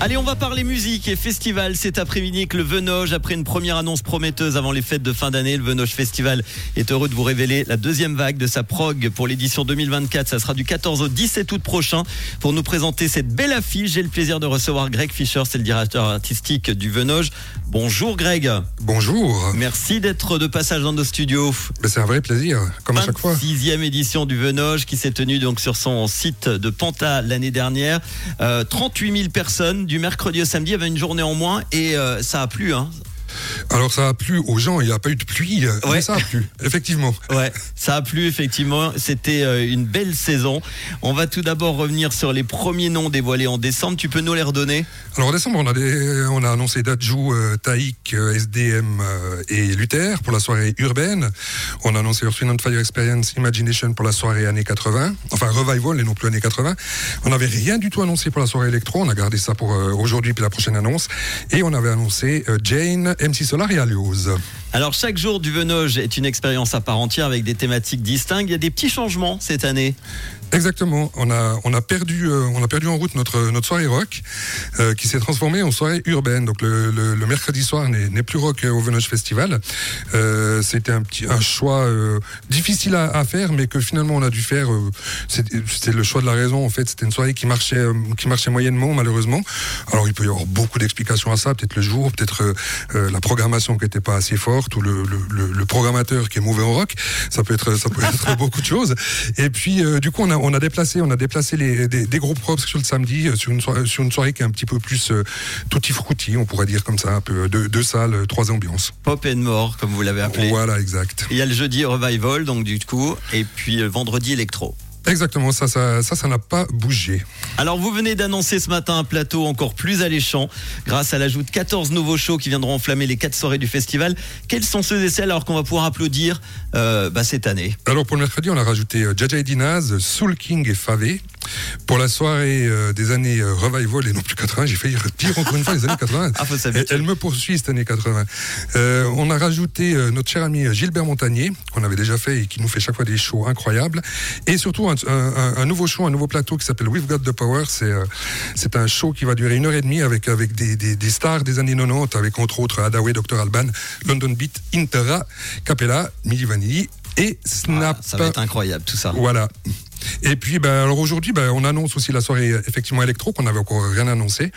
Allez, on va parler musique et festival cet après-midi avec le Venoge. Après une première annonce prometteuse avant les fêtes de fin d'année, le Venoge Festival est heureux de vous révéler la deuxième vague de sa prog pour l'édition 2024. Ça sera du 14 au 17 août prochain. Pour nous présenter cette belle affiche, j'ai le plaisir de recevoir Greg Fischer, c'est le directeur artistique du Venoge. Bonjour Greg. Bonjour. Merci d'être de passage dans nos studios. Ben, c'est un vrai plaisir, comme à chaque fois. Sixième édition du Venoge qui s'est tenue donc sur son site de Panta l'année dernière. Euh, 38 000 personnes du mercredi au samedi. Il y avait une journée en moins et euh, ça a plu. Hein. Alors ça a plu aux gens, il n'y a pas eu de pluie, Ouais. mais ça a plu, effectivement. Ouais, ça a plu effectivement. C'était euh, une belle saison. On va tout d'abord revenir sur les premiers noms dévoilés en décembre. Tu peux nous les redonner? Alors en décembre, on a, des, on a annoncé Dajou, euh, Taïk, euh, SDM euh, et Luther pour la soirée urbaine. On a annoncé Earth, Wind and Fire Experience Imagination pour la soirée années 80, enfin Revival et non plus années 80. On n'avait rien du tout annoncé pour la soirée électro, on a gardé ça pour aujourd'hui puis la prochaine annonce. Et on avait annoncé Jane, MC Solar et Alios. Alors chaque jour du Venoge est une expérience à part entière avec des thématiques distinctes. Il y a des petits changements cette année. Exactement. On a on a perdu euh, on a perdu en route notre notre soirée rock euh, qui s'est transformée en soirée urbaine. Donc le, le, le mercredi soir n'est plus rock au Venoge Festival. Euh, C'était un petit un choix euh, difficile à, à faire, mais que finalement on a dû faire. euh, C'était le choix de la raison. En fait, c'était une soirée qui marchait euh, qui marchait moyennement malheureusement. Alors il peut y avoir beaucoup d'explications à ça. Peut-être le jour, peut-être euh, euh, la programmation qui n'était pas assez forte ou le, le, le, le programmateur qui est mauvais en rock. Ça peut être ça peut être beaucoup de choses. Et puis euh, du coup on a on a déplacé on a déplacé les des, des groupes rock sur le samedi euh, sur une soirée, sur une soirée qui est un petit peu plus euh, tutti frutti, on pourrait dire comme ça, un peu deux, deux salles, euh, trois ambiances. Pop and More, comme vous l'avez appelé. Voilà, exact. Il y a le jeudi Revival, donc du coup, et puis le vendredi Electro. Exactement, ça ça ça ça n'a pas bougé. Alors vous venez d'annoncer ce matin un plateau encore plus alléchant grâce à l'ajout de 14 nouveaux shows qui viendront enflammer les quatre soirées du festival. Quels sont ceux et celles alors qu'on va pouvoir applaudir euh, bah, cette année? Alors pour le mercredi, on a rajouté euh, Jaja et Dinaz, Soul King et Favé. Pour la soirée euh, des années euh, Revival et non plus 80, j'ai failli dire encore une fois les années 80. Ah, faut Elle, elle me poursuit cette année 80. Euh, on a rajouté euh, notre cher ami euh, Gilbert Montagnier, qu'on avait déjà fait et qui nous fait chaque fois des shows incroyables. Et surtout un, un- un- un nouveau show, un nouveau plateau qui s'appelle We've Got the Power. C'est un show qui va durer une heure et demie avec, avec des, des- des stars des années 90, avec entre autres Adaway, Dr. Alban, London Beat, Intera, Capella, Milli Vanilli et Snap. Ah, Ça va être incroyable tout ça. Voilà. Et puis, ben, alors aujourd'hui, ben, on annonce aussi la soirée effectivement électro qu'on n'avait encore rien annoncé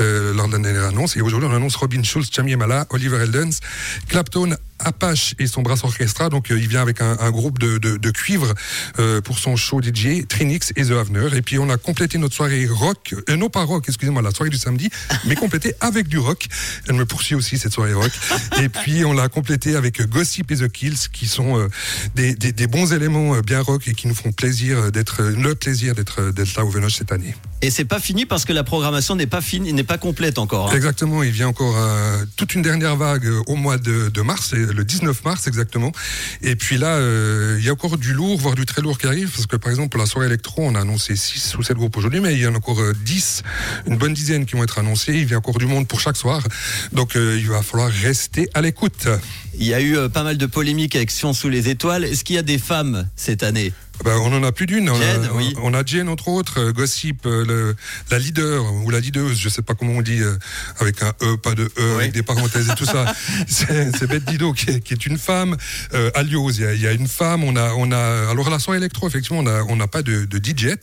euh, lors de la dernière annonce. Et aujourd'hui, on annonce Robin Schulz, Chami Mala, Oliver Eldens, Clapton, Apache et son brass orchestra. Donc, euh, il vient avec un, groupe de, cuivre euh, pour son show DJ, Trinix et The Havner. Et puis, on a complété notre soirée rock, euh, non pas rock, excusez-moi, la soirée du samedi, mais complétée avec du rock. Elle me poursuit aussi cette soirée rock. Et puis, on l'a complétée avec Gossip et The Kills, qui sont des, bons éléments bien rock et qui nous font plaisir d'être le plaisir d'être là au Venoge cette année. Et c'est pas fini parce que la programmation n'est pas finie, n'est pas complète encore. hein. Exactement, il vient encore euh, toute une dernière vague euh, au mois de, de mars, le 19 mars exactement. Et puis là, euh, il y a encore du lourd, voire du très lourd qui arrive, parce que par exemple pour la soirée électro, on a annoncé 6 ou 7 groupes aujourd'hui, mais il y en a encore euh, 10, une bonne dizaine qui vont être annoncés. Il vient encore du monde pour chaque soir, donc il va falloir rester à l'écoute. Il y a eu pas mal de polémiques avec Sion sous les étoiles. Est-ce qu'il y a des femmes cette année? Ben, on en a plus d'une. On, Jen, a- oui. on a Jen entre autres, euh, Gossip, euh, le, la leader ou la leaduse, je sais pas comment on dit, euh, avec un E, pas de E, Oui. avec des parenthèses et tout ça. C'est c'est Bette Dido qui est, qui est une femme. Euh, Alios, il y, y a une femme. On a, on a. Alors la soirée électro, effectivement, on a, on n'a pas de, de DJ,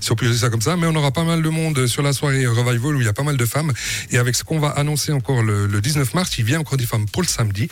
si on peut dire ça comme ça, mais on aura pas mal de monde sur la soirée revival où il y a pas mal de femmes. Et avec ce qu'on va annoncer encore le, le 19 mars, il vient encore des femmes pour le samedi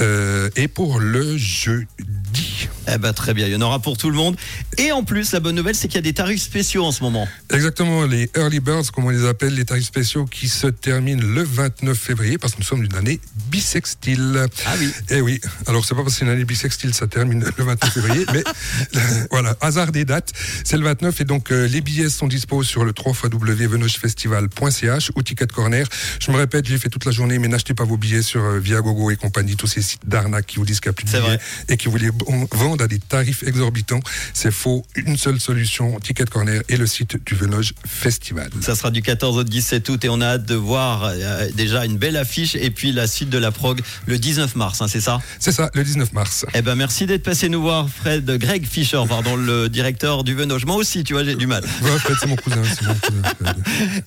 euh, et pour le jeudi. Eh ben très bien, il y en aura pour tout le monde. Et en plus, la bonne nouvelle, c'est qu'il y a des tarifs spéciaux en ce moment. Exactement, les early birds, comme on les appelle, les tarifs spéciaux qui se terminent le 29 février, parce que nous sommes d'une année bisextile. Ah oui. Eh oui, alors c'est pas parce que c'est une année bisextile, ça termine le 29 février, mais voilà, hasard des dates, c'est le 29, et donc euh, les billets sont dispo sur le 3 www.venogefestival.ch ou Ticket Corner. Je me répète, j'ai fait toute la journée, mais n'achetez pas vos billets sur euh, Viagogo et compagnie, tous ces sites d'arnaque qui vous disent qu'il n'y a plus de billets vrai. et qui vous les vendent à des tarifs exorbitants. C'est faux. Une seule solution, Ticket Corner et le site du Venoge Festival. Ça sera du 14 au 17 août et on a hâte de voir euh, déjà une belle affiche et puis la suite de la prog le 19 mars, hein, c'est ça? C'est ça, le 19 mars. Eh ben merci d'être passé nous voir, Fred, Greg Fischer, pardon, le directeur du Venoge. Moi aussi, tu vois, j'ai du mal. Ouais, Fred, c'est mon cousin. c'est mon cousin.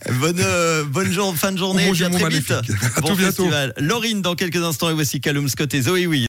Bonne, euh, bonne jour, fin de journée, et puis à très vite. À Bon tout bientôt. festival. Laurine dans quelques instants et voici Callum Scott et Zoé Oui.